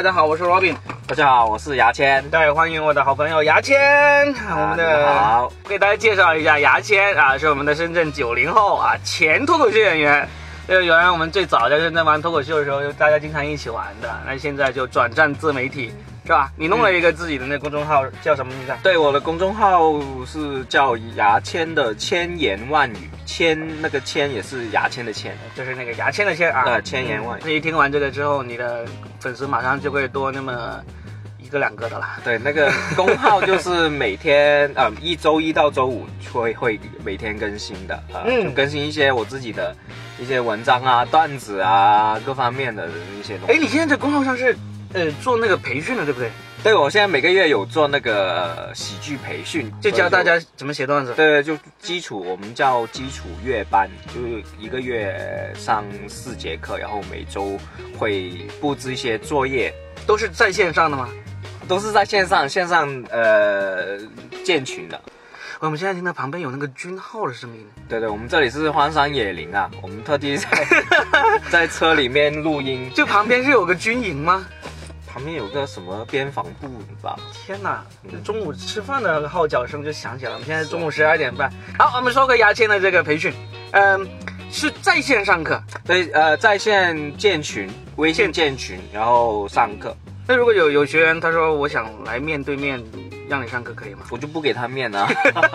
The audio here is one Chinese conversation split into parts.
大家好，我是 Robin。大家好，我是牙签。对，欢迎我的好朋友牙签。我们的好，给大家介绍一下，牙签啊，是我们的深圳九零后啊，前脱口秀演员。呃，原来我们最早在深圳玩脱口秀的时候，就大家经常一起玩的。那现在就转战自媒体，是吧？你弄了一个自己的那公众号，叫什么名字啊？对，我的公众号是叫牙签的千言万语，千那个千也是牙签的签，就是那个牙签的签啊。呃，千言万语。那一听完这个之后，你的粉丝马上就会多那么一个两个的啦。对，那个公号就是每天 呃一周一到周五会会每天更新的啊，嗯就更新一些我自己的一些文章啊、段子啊各方面的一些东西哎，你现在在公号上是呃做那个培训的，对不对？对，我现在每个月有做那个呃喜剧培训，就教大家怎么写段子。对，就基础，我们叫基础月班，就是一个月上四节课，然后每周会布置一些作业，都是在线上的吗？都是在线上线上呃建群的。我们现在听到旁边有那个军号的声音，对对，我们这里是荒山野林啊，我们特地在 在车里面录音，就旁边是有个军营吗？旁边有个什么边防部吧？天哪！中午吃饭的号角声就响起来了。我们现在中午十二点半。好，我们说回牙签的这个培训，嗯，是在线上课。对，呃，在线建群，微信建群，然后上课，那如果有有学员他说我想来面对面让你上课，可以吗？我就不给他面啊，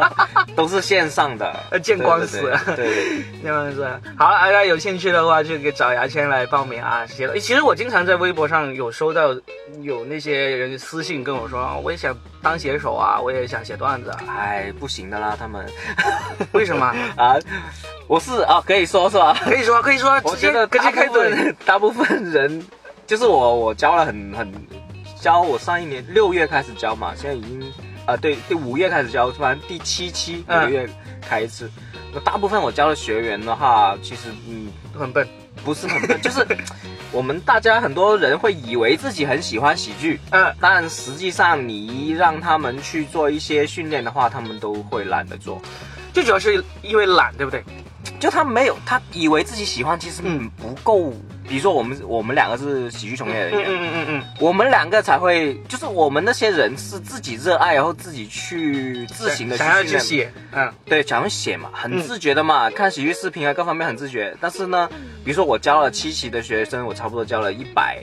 都是线上的，呃见光死对对对对那样子。好了，大家有兴趣的话就给找牙签来报名啊。写了，其实我经常在微博上有收到有那些人私信跟我说，啊我也想当写手啊，我也想写段子啊。哎，不行的啦，他们为什么？啊，我是啊，可以说是吧？可以说，可以说，我直接觉得大直接开嘴。部分大部分人，就是我我教了很很教，我上一年六月开始教嘛，现在已经啊对对五月开始教，反正第七期每个月开一次。那大部分我教的学员的话，其实嗯很笨。不是很笨，就是我们大家很多人会以为自己很喜欢喜剧，嗯，但实际上你一让他们去做一些训练的话，他们都会懒得做。最主要是因为懒，对不对？就他没有，他以为自己喜欢，其实嗯不够。比如说我们我们两个是喜剧从业人员，嗯嗯嗯我们两个才会，就是我们那些人是自己热爱，然后自己去自行的想要去，写，嗯。对，想要写嘛，很嗯自觉的嘛，看喜剧视频啊，各方面很自觉。但是呢，比如说我教了七期的学生，我差不多教了一百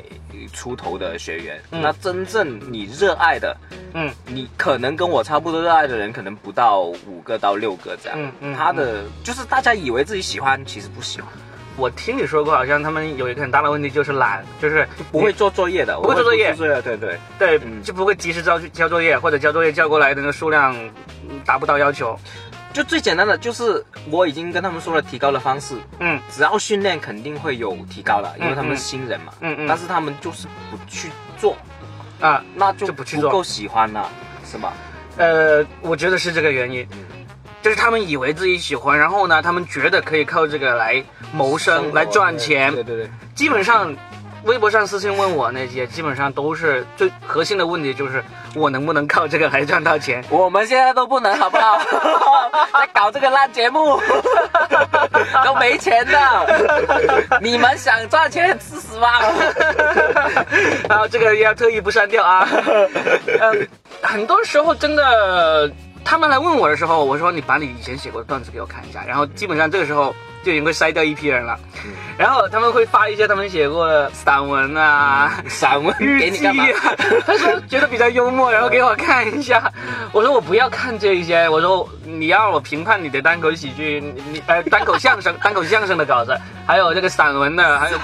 出头的学员，嗯。那真正你热爱的，嗯。你可能跟我差不多热爱的人，可能不到五个到六个这样。嗯嗯他的就是大家以为自己喜欢，其实不喜欢，我听你说过，好像他们有一个很大的问题就是懒，就是不会做作业的，不会做作业。对对。对，嗯。就不会及时交交作业，或者交作业交过来的那个数量嗯达不到要求。就最简单的就是我已经跟他们说了提高的方式，嗯。只要训练肯定会有提高了，因为他们是新人嘛。嗯嗯。但是他们就是不去做，啊，那就就不去做。不够喜欢了，是吧？呃，我觉得是这个原因，嗯，就是他们以为自己喜欢，然后呢，他们觉得可以靠这个来谋生、来赚钱对。对对，基本上，微博上私信问我那些，基本上都是最核心的问题，就是我能不能靠这个来赚到钱。我们现在都不能，好不好？在搞这个烂节目，都没钱的。你们想赚钱吃屎吧！啊，这个要特意不删掉啊。嗯，很多时候真的，他们来问我的时候，我说你把你以前写过的段子给我看一下，然后基本上这个时候就已经会筛掉一批人了。然后他们会发一些他们写过的散文啊。散文日记？啊，他说觉得比较幽默，然后给我看一下。我说我不要看这些，我说你要我评判你的单口喜剧，你你呃单口相声、单口相声的稿子，还有这个散文的，还有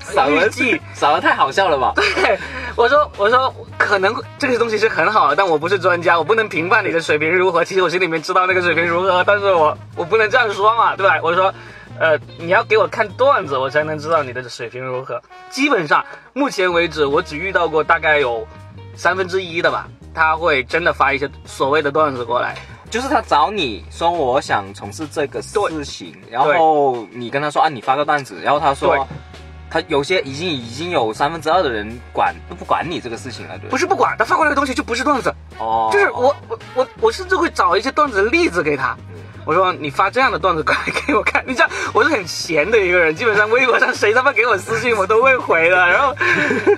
散文日记，散文太好笑了吧？对，我说我说可能这个东西是很好的，但我不是专家，我不能评判你的水平如何。其实我心里面知道那个水平如何，但是我我不能这样说嘛，对吧？我说，呃，你要给我看段子，我才能知道你的水平如何。基本上目前为止，我只遇到过大概有三分之一的吧，他会真的发一些所谓的段子过来。就是他找你说我想从事这个事情，然后你跟他说啊，你发个段子，然后他说。他有些已经已经有三分之二的人管都不管你这个事情了，对不是不管，他发过来的东西就不是段子，哦，就是我我我我甚至会找一些段子的例子给他。我说你发这样的段子过来给我看，你知道我是很闲的一个人，基本上微博上谁他妈给我私信我都会回的，然后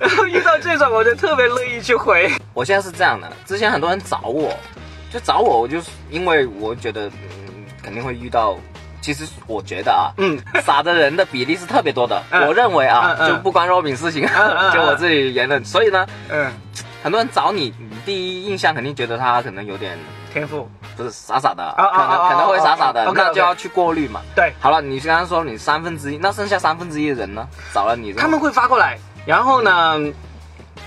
然后遇到这种我就特别乐意去回。我现在是这样的，之前很多人找我，就找我，我就是因为我觉得嗯肯定会遇到。其实我觉得啊，嗯，傻的人的比例是特别多的。我认为啊，就不关若饼事情，就我自己言论。所以呢，嗯，很多人找你，你第一印象肯定觉得他可能有点天赋，不是傻傻的，可能可能会傻傻的，那就要去过滤嘛。对，好了，你刚刚说你三分之一，那剩下三分之一的人呢？找了你，他们会发过来，然后呢，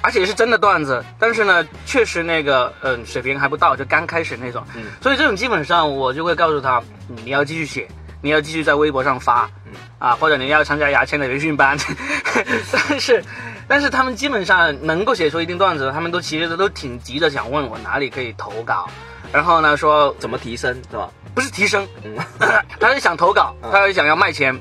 而且是真的段子，但是呢，确实那个嗯水平还不到，就刚开始那种。嗯，所以这种基本上我就会告诉他，你要继续写。你要继续在微博上发，啊，或者你要参加牙签的培训班，但是，但是他们基本上能够写出一定段子，他们都其实都挺急着想问我哪里可以投稿，然后呢说怎么提升是吧？不是提升，他是想投稿，他是想要卖钱。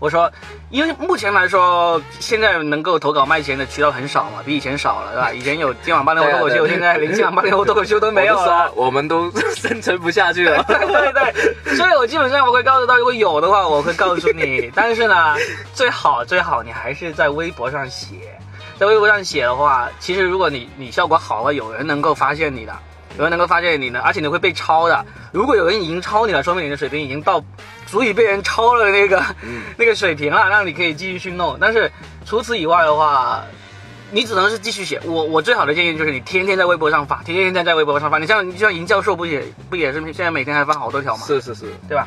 我说，因为目前来说，现在能够投稿卖钱的渠道很少嘛，比以前少了，对吧？以前有今晚八零后脱口秀，现在连今晚八零后脱口秀都没有了，我们都 生存不下去了。对 对对，所以我基本上我会告诉他，如果有的话，我会告诉你。但是呢，最好最好你还是在微博上写，在微博上写的话，其实如果你你效果好了，有人能够发现你的。有人能够发现你呢，而且你会被抄的。如果有人已经抄你了，说明你的水平已经到足以被人抄了那个 那个水平了，让你可以继续去弄。但是除此以外的话，你只能是继续写。我我最好的建议就是你天天在微博上发，天天在在微博上发。你像你像银教授不也不也是现在每天还发好多条吗？是是是，对吧？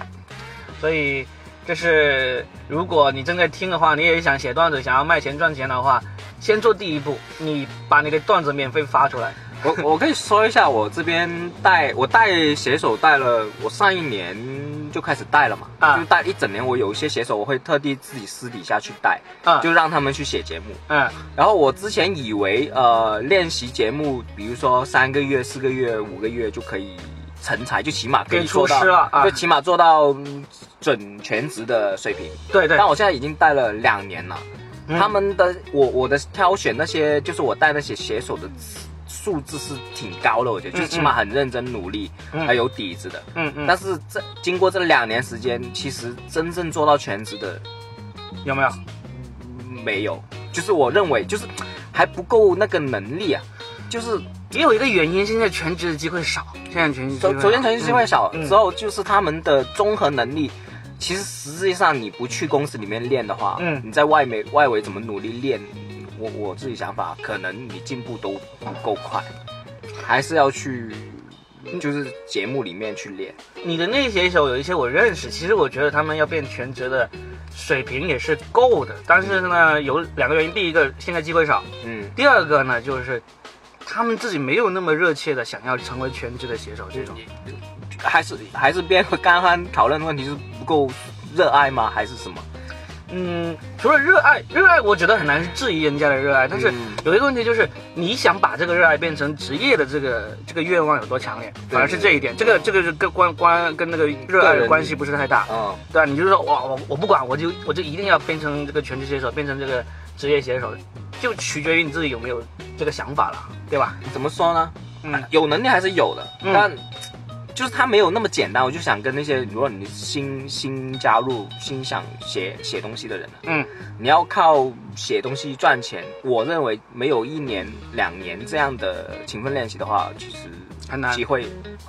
所以就是如果你正在听的话，你也想写段子，想要卖钱赚钱的话，先做第一步，你把你的段子免费发出来。我我可以说一下，我这边带我带写手带了，我上一年就开始带了嘛，啊，就带一整年。我有一些写手，我会特地自己私底下去带，啊，就让他们去写节目，嗯。然后我之前以为，呃，练习节目，比如说三个月、四个月、五个月就可以成才，就起码可以做到，就起码做到准全职的水平。对对。但我现在已经带了两年了，他们的我我的挑选那些，就是我带那些写手的。素质是挺高的，我觉得，就是起码很认真努力，还有底子的。嗯嗯。但是这经过这两年时间，其实真正做到全职的有没有？没有，就是我认为就是还不够那个能力啊。就是也有一个原因，现在全职的机会少。现在全职首首先全职机会少之后，就是他们的综合能力，其实实际上你不去公司里面练的话，嗯，你在外面外围怎么努力练？我我自己想法，可能你进步都不够快，还是要去，就是节目里面去练。你的那些手有一些我认识，其实我觉得他们要变全职的水平也是够的，但是呢，有两个原因，第一个现在机会少，嗯，第二个呢就是他们自己没有那么热切的想要成为全职的写手，这种还是还是变刚刚讨论的问题是不够热爱吗？还是什么？嗯，除了热爱，热爱我觉得很难质疑人家的热爱，但是有一个问题就是，你想把这个热爱变成职业的这个这个愿望有多强烈，反而是这一点，这个这个是跟关关跟那个热爱的关系不是太大，嗯，对啊？你就是说，哇，我我不管，我就我就一定要变成这个全职写手，变成这个职业写手，就取决于你自己有没有这个想法了，对吧？怎么说呢？嗯，有能力还是有的，但。就是它没有那么简单，我就想跟那些如果你新新加入、新想写写东西的人，嗯，你要靠写东西赚钱，我认为没有一年两年这样的勤奋练习的话，其实很难，机会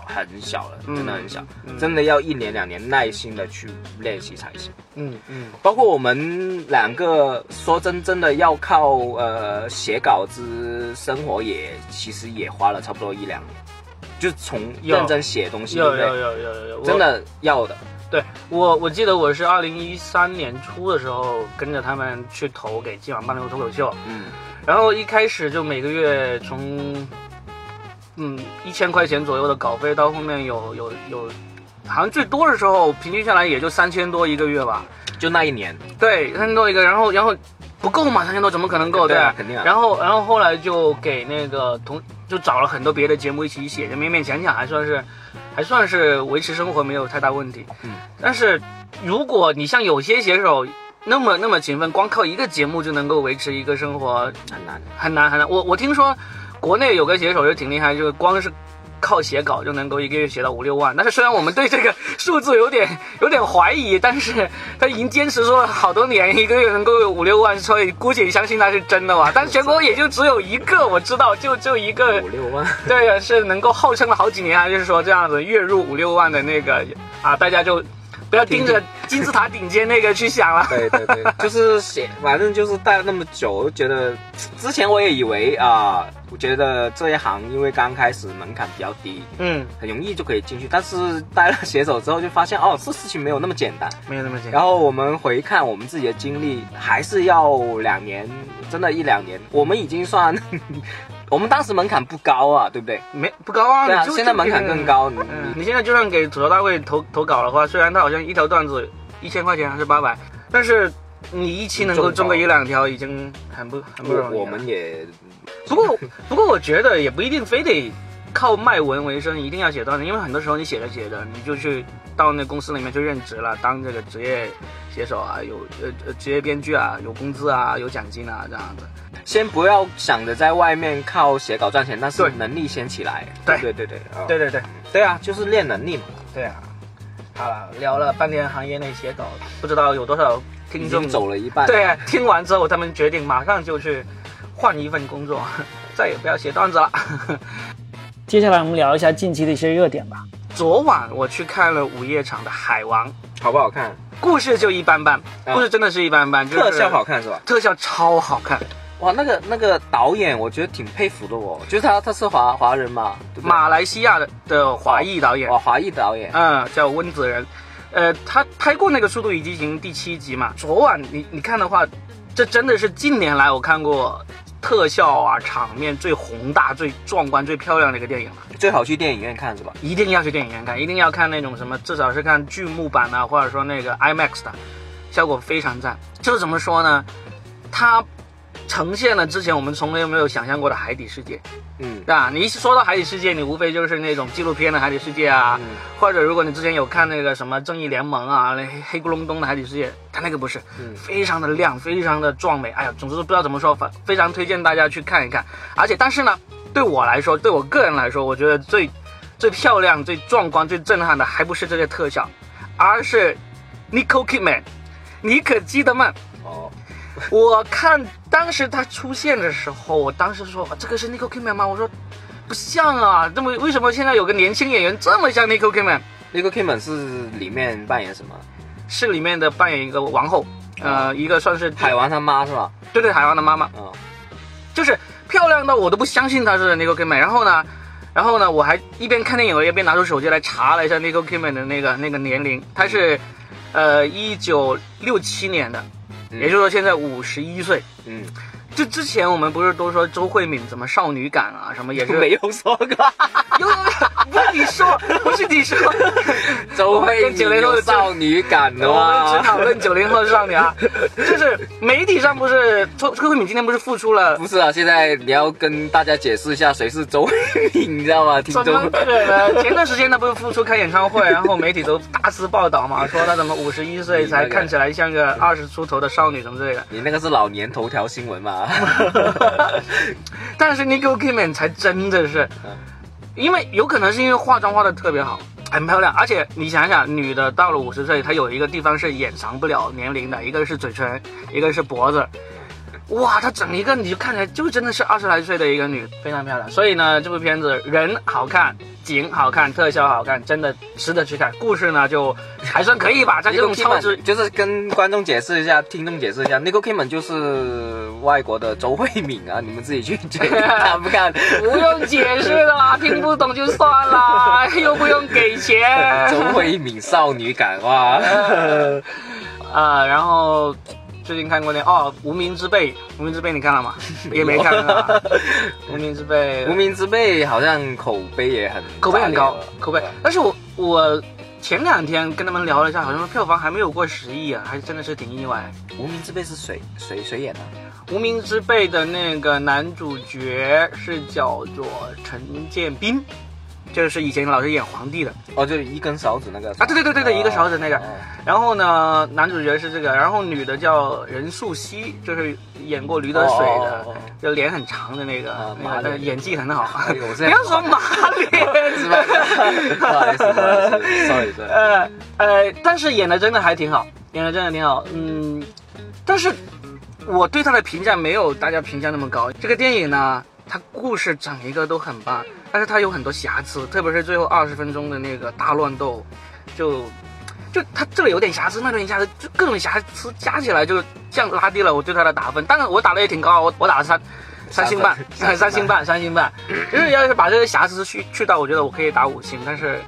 很小了，真的很小，真的要一年两年耐心的去练习才行。嗯嗯，包括我们两个说真真的要靠呃写稿子生活，也其实也花了差不多一两年。就从认真写东西，有有有有有，真的要的。对我，我记得我是二零一三年初的时候跟着他们去投给今晚八零后脱口秀，嗯，然后一开始就每个月从嗯一千块钱左右的稿费，到后面有有有，好像最多的时候平均下来也就三千多一个月吧，就那一年。对，三千多一个，然后然后。不够嘛？三千多怎么可能够？对啊，肯定啊。然后，然后后来就给那个同，就找了很多别的节目一起写，就勉勉强强还算是，还算是维持生活没有太大问题。嗯。但是，如果你像有些写手那么那么勤奋，光靠一个节目就能够维持一个生活，很难，很难，很难。我我听说，国内有个写手就挺厉害，就是光是。靠写稿就能够一个月写到五六万。但是虽然我们对这个数字有点有点怀疑，但是他已经坚持说了好多年，一个月能够有五六万，所以姑且相信他是真的吧。但全国也就只有一个我知道，就就一个五六万，对，是能够号称了好几年啊，就是说这样子月入五六万的那个啊，大家就不要盯着金字塔顶尖那个去想了。对对对，就是写，反正就是待了那么久，我觉得之前我也以为啊、我觉得这一行因为刚开始门槛比较低，嗯，很容易就可以进去，但是待了写手之后就发现哦，这事情没有那么简单。没有那么简单。然后我们回看我们自己的经历，还是要两年，真的一两年。我们已经算，我们当时门槛不高啊，对不对？没不高啊，对啊，现在门槛更。高。你现在就算给吐槽大会投投稿的话，虽然他好像一条段子一千块钱还是八百，但是你一期能够中个一两条，已经很不很不容易了。我我们也不过不过我觉得也不一定非得靠卖文为生，一定要写段子，因为很多时候你写着写着，你就去到那公司里面去任职了，当这个职业写手啊，有呃呃职业编剧啊，有工资啊，有奖金啊这样子。先不要想着在外面靠写稿赚钱，但是能力先起来。对对对对，哦对对对对啊，就是练能力嘛。对啊。好了，聊了半天行业内写稿，不知道有多少听众走了一半。对，听完之后他们决定马上就去换一份工作，再也不要写段子了。接下来我们聊一下近期的一些热点吧。昨晚我去看了午夜场的《海王》，好不好看？故事就一般般，啊故事真的是一般般，就是特效好看是吧？特效超好看。哇，那个那个导演，我觉得挺佩服的哦。就是他，他是华华人嘛，对对？马来西亚的的华裔导演，哇，华裔导演。嗯，叫温子仁，呃，他拍过那个《速度与激情》第七集嘛。昨晚你你看的话，这真的是近年来我看过特效啊场面最宏大、最壮观、最漂亮的一个电影了。最好去电影院看是吧？一定要去电影院看，一定要看那种什么，至少是看剧目版啊，或者说那个 IMAX 的，效果非常赞。就是怎么说呢，它呈现了之前我们从来没有想象过的海底世界，嗯对吧？你一说到海底世界，你无非就是那种纪录片的海底世界啊，嗯或者如果你之前有看那个什么正义联盟啊，那黑黑咕隆咚的海底世界，它那个不是，嗯非常的亮，非常的壮美。哎呀，总之不知道怎么说，反非常推荐大家去看一看。而且，但是呢，对我来说，对我个人来说，我觉得最最漂亮、最壮观、最震撼的，还不是这些特效，而是 Nicole Kidman，你可基德曼。哦，我看当时他出现的时候，我当时说这个是 Nicole Kidman 吗？我说不像啊，这么为什么现在有个年轻演员这么像 Nicole Kidman？那个 Kimon 是里面扮演什么？是里面的扮演一个王后，呃，一个算是海王他妈是吧？对对海王的妈妈，嗯，就是漂亮到我都不相信她是 Nicole Kidman。然后呢，然后呢，我还一边看电影，我一边拿出手机来查了一下 Nicole Kidman 的那个那个年龄，她是呃一九六七年的，嗯也就是说现在五十一岁。嗯，就之前我们不是都说周慧敏怎么少女感啊，什么也是 没有说过。有有有，不是你说，不是你说，周慧敏有九零后的少女感的我们吗只？讨论九零后少女啊，就是媒体上不是周周慧敏今天不是复出了。不是啊，现在你要跟大家解释一下谁是周慧敏，你知道吗？听怎么众可能？前段时间她不是复出开演唱会，然后媒体都大肆报道嘛，说她怎么五十一岁才看起来像个二十出头的少女什么之类的。你那个是老年头条新闻嘛？但是 Nicole Kidman 才真的是，因为有可能是因为化妆化的特别好，很漂亮，而且你想想，女的到了五十岁，她有一个地方是掩藏不了年龄的，一个是嘴唇，一个是脖子。哇，她整一个你就看起来就真的是二十来岁的一个女，非常漂亮。所以呢，这部片子人好看，景好看，特效好看，真的值得去看。故事呢就还算可以吧，在这种超值就是跟观众解释一下，听众解释一下，Nicole Kidman 就是外国的周慧敏啊，你们自己去决定 看不看。不用解释了，听不懂就算了，又不用给钱。周慧敏少女感哇，啊，然后最近看过那哦，《无名之辈》，《无名之辈》你看了吗？也没看啊，《无名之辈》无名之辈好像口碑也很口碑很高口碑。但是我我前两天跟他们聊了一下，好像票房还没有过十亿啊，还真的是挺意外。无名之辈是谁谁谁演的？《无名之辈》的那个男主角是叫做陈建斌，就是以前老是演皇帝的。哦，就一根勺子那个。啊，对对对对对，一个勺子那个。哦。然后呢，男主角是这个，然后女的叫任素汐，就是演过《驴得水》的就脸很长的那个啊，那个演技很好。哎 不要说马脸。是吧？不好意思，不好意思，sorry sorry。呃呃，但是演的真的还挺好，演的真的挺好。嗯，但是我对他的评价没有大家评价那么高。这个电影呢，它故事整一个都很棒，但是它有很多瑕疵，特别是最后二十分钟的那个大乱斗，就就它这里有点瑕疵，那里有点瑕疵，就各种瑕疵加起来就这样拉低了我对它的打分。当然我打的也挺高，我我打了三。三星半，三三星半，三星半，就是要是把这个瑕疵去去掉，我觉得我可以打五星，但是，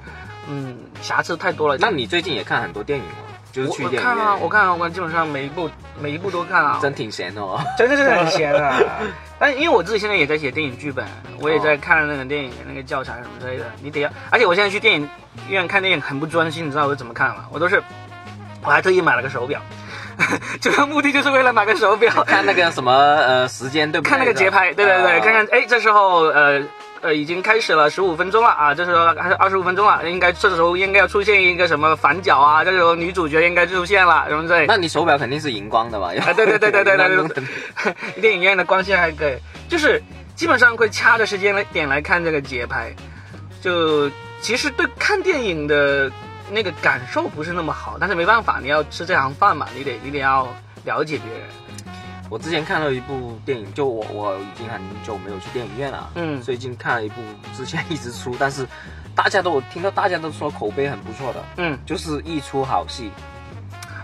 嗯，瑕疵太多了。那你最近也看很多电影吗？就是我看啊，院我看啊，我基本上每一部每一部都看啊，真挺闲的哦。真的是很闲啊。但因为我自己现在也在写电影剧本，我也在看那个电影的那个教材什么之类的，你得要。而且我现在去电影院看电影很不专心，你知道我怎么看吗？我都是，我还特意买了个手表，主要目的就是为了买个手表，看那个什么呃时间对不对？看那个节拍，对对对，啊看看哎，这时候呃呃已经开始了十五分钟了啊，这时候还是二十五分钟了，应该这时候应该要出现一个什么反角啊，这时候女主角应该出现了，什么之类。那你手表肯定是荧光的吧？啊，对对对对对对对 电影院的光线还可以，就是基本上会掐着时间来点来看这个节拍，就其实对看电影的那个感受不是那么好，但是没办法，你要吃这行饭嘛，你得你得要了解别人，我之前看了一部电影，就我我已经很久没有去电影院了，嗯最近看了一部之前一直出，但是大家都我听到大家都说口碑很不错的，嗯就是一出好戏，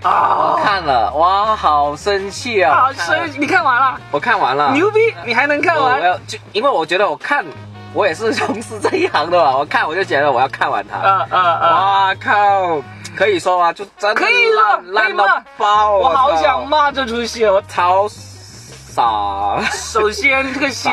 啊我，看了，哇，好生气啊！好生，你看完了，我看完了，牛逼，你还能看完我？要就因为我觉得我看，我也是从事这一行的嘛，我看我就觉得我要看完它。啊啊啊！哇靠，可以说吗？就真的可以了烂烂到爆！我好想骂这出戏，我超傻首先这个戏。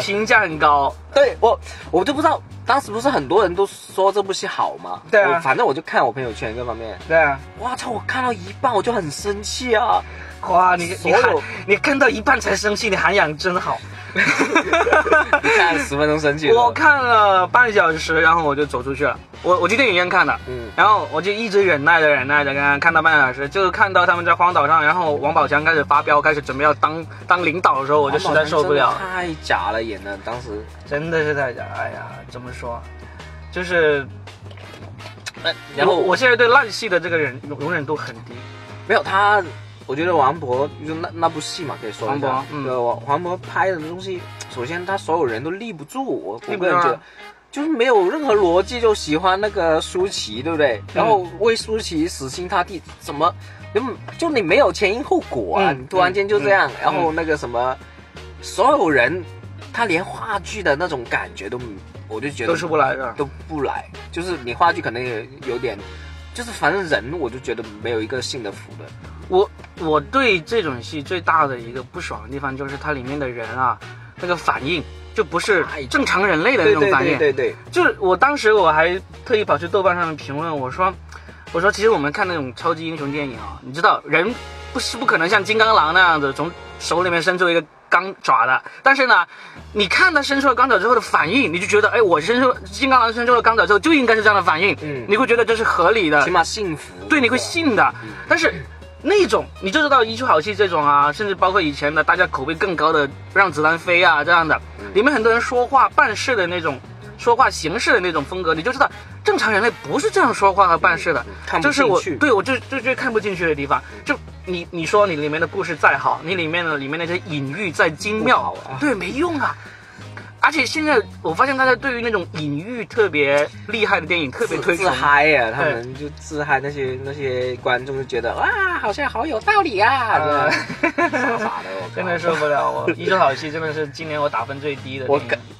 评价很高，对我，我就不知道当时不是很多人都说这部戏好吗？对啊反正我就看我朋友圈各方面，对啊。哇操！我看到一半我就很生气啊！哇，你你涵你看到一半才生气，你涵养真好。你看十分钟生气了，我看了半小时，然后我就走出去了。我我去电影院看的，嗯然后我就一直忍耐着忍耐着，刚刚看到半小时，就是看到他们在荒岛上，然后王宝强开始发飙，开始准备要当当领导的时候，我就实在受不了太假了演的，当时真的是太假。哎呀，怎么说？就是，呃然后我我现在对烂戏的这个忍容忍度很低。没有他，我觉得王博就那那部戏嘛，可以说一下。对，王黄渤拍的东西，首先他所有人都立不住，我我个人觉得。就是没有任何逻辑，就喜欢那个舒淇，对不对？嗯然后为舒淇死心塌地，怎么，就就你没有前因后果啊？嗯你突然间就这样，嗯然后那个什么，所有人，他连话剧的那种感觉都，我就觉得都出不来的。都不来，就是你话剧可能也有点，就是反正人我就觉得没有一个信得服的。我我对这种戏最大的一个不爽的地方，就是它里面的人啊，那个反应就不是正常人类的那种反应。对对，就是我当时我还特意跑去豆瓣上面评论，我说，我说其实我们看那种超级英雄电影啊，你知道人不是不可能像金刚狼那样子从手里面伸出一个钢爪的，但是呢，你看他伸出了钢爪之后的反应，你就觉得，哎，我伸出金刚狼伸出了钢爪之后就应该是这样的反应，嗯你会觉得这是合理的起，码幸福。对，你会信的。但是那种你就知道一出好戏这种啊，甚至包括以前的大家口碑更高的《让子弹飞》啊这样的，里面很多人说话办事的那种。说话形式的那种风格，你就知道正常人类不是这样说话和办事的，看不这是我去。对我就就就看不进去的地方。就你你说你里面的故事再好，你里面的里面那些隐喻再精妙，啊。对，没用啊。而且现在我发现大家对于那种隐喻特别厉害的电影特别推自，嗨呀、他们就自嗨，那些那些观众就觉得哇，好像好有道理啊，呃这样傻傻的，我真的受不了我。一出好戏真的是今年我打分最低的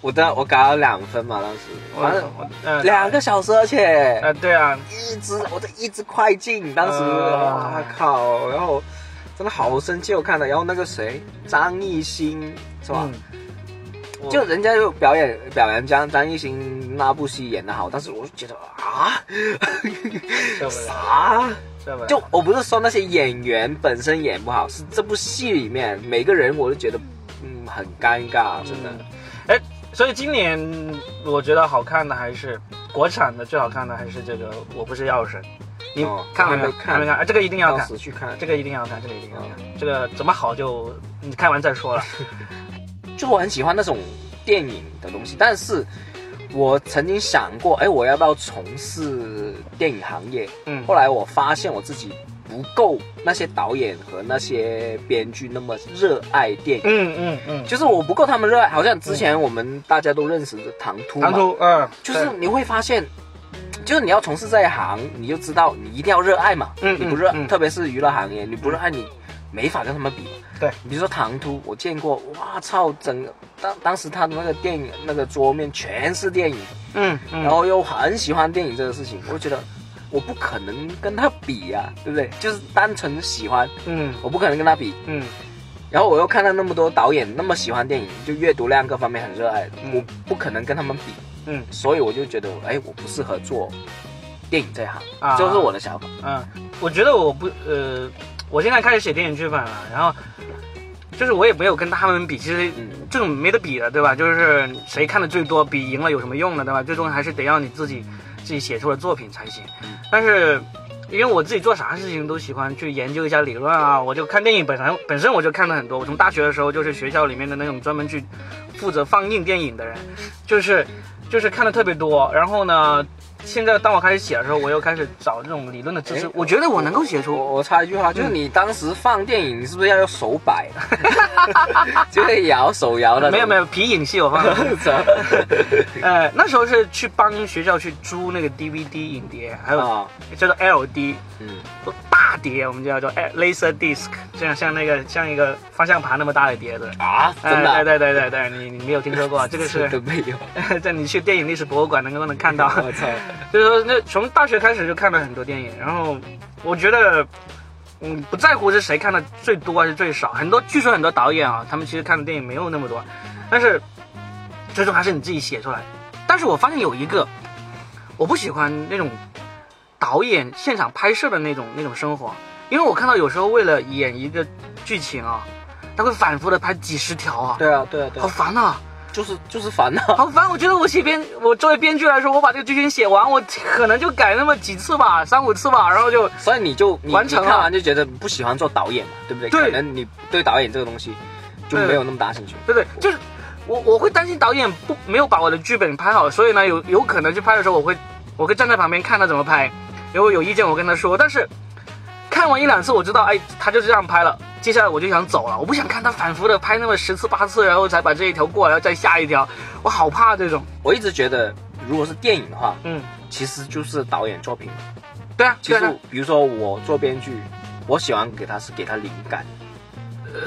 我的我搞了两分嘛，当时反正两个小时，而且呃对啊，一直我在一直快进，当时呃哇靠，然后真的好生气，我看到，然后那个谁张艺兴是吧？就人家就表演表扬张张艺兴那部戏演的好，但是我就觉得啊，啥？就我不是说那些演员本身演不好，是这部戏里面每个人我都觉得嗯很尴尬，真的。所以今年我觉得好看的还是国产的，最好看的还是这个《我不是药神》。你哦看了没看没看？啊，这个一定要到看，时去看。这个一定要看，这个一定要看。这个怎么好就你看完再说了。就我很喜欢那种电影的东西，但是我曾经想过，哎，我要不要从事电影行业？嗯后来我发现我自己不够那些导演和那些编剧那么热爱电影，嗯嗯嗯，就是我不够他们热爱。好像之前我们大家都认识的唐突嘛，唐突，嗯，就是你会发现。就是你要从事这一行，你就知道你一定要热爱嘛。嗯你不热，特别是娱乐行业，你不热爱你没法跟他们比。对，比如说唐突，我见过，哇操，整个当当时他的那个电影那个桌面全是电影，嗯嗯，然后又很喜欢电影这个事情，我就觉得我不可能跟他比呀、对不对？就是单纯喜欢，嗯我不可能跟他比。嗯然后我又看到那么多导演那么喜欢电影，就阅读量各方面很热爱，嗯我不可能跟他们比，嗯所以我就觉得，哎，我不适合做电影这一行，啊这是我的想法。嗯，我觉得我不呃，我现在开始写电影剧本了，然后就是我也没有跟他们比，其实嗯这种没得比的，对吧？就是谁看的最多，比赢了有什么用呢，对吧？最终还是得要你自己自己写出的作品才行。但是因为我自己做啥事情都喜欢去研究一下理论啊，我就看电影本身本身我就看了很多。我从大学的时候就是学校里面的那种专门去负责放映电影的人，就是就是看的特别多。然后呢，现在当我开始写的时候，我又开始找这种理论的知识。哎，我觉得我能够写出。我插一句话，就是你当时放电影，你是不是要用手摆，就是摇手摇的？没有没有皮影戏我放的，有，呃，那时候是去帮学校去租那个 DVD 影碟，还有啊，叫做 LD，嗯，都大碟，我们叫做 laser disc，这样像那个像一个方向盘那么大的碟子。啊，真的对对对对对，你你没有听说过？这个是都没有，在你去电影历史博物馆能够能看到。我操，就是说，那从大学开始就看了很多电影，然后我觉得，嗯，不在乎是谁看的最多还是最少。很多据说很多导演啊，他们其实看的电影没有那么多，但是最终还是你自己写出来。但是我发现有一个，我不喜欢那种导演现场拍摄的那种那种生活，因为我看到有时候为了演一个剧情啊，他会反复的拍几十条啊，对啊，对啊，对好啊，烦啊！就是就是烦呐，好烦！我觉得我写编，我作为编剧来说，我把这个剧情写完，我可能就改那么几次吧，三五次吧，然后就所以你就你完成了看完就觉得不喜欢做导演嘛，对不对？对可能你对导演这个东西就没有那么大兴趣。对对，就是我我会担心导演不没有把我的剧本拍好，所以呢，有有可能去拍的时候，我会我会站在旁边看他怎么拍，如果有意见我跟他说，但是看完一两次我知道，哎，他就这样拍了。接下来我就想走了，我不想看他反复的拍那么十次八次，然后才把这一条过，然后再下一条，我好怕这种。我一直觉得，如果是电影的话，嗯，其实就是导演作品。对啊，其实啊比如说我做编剧，我喜欢给他是给他灵感。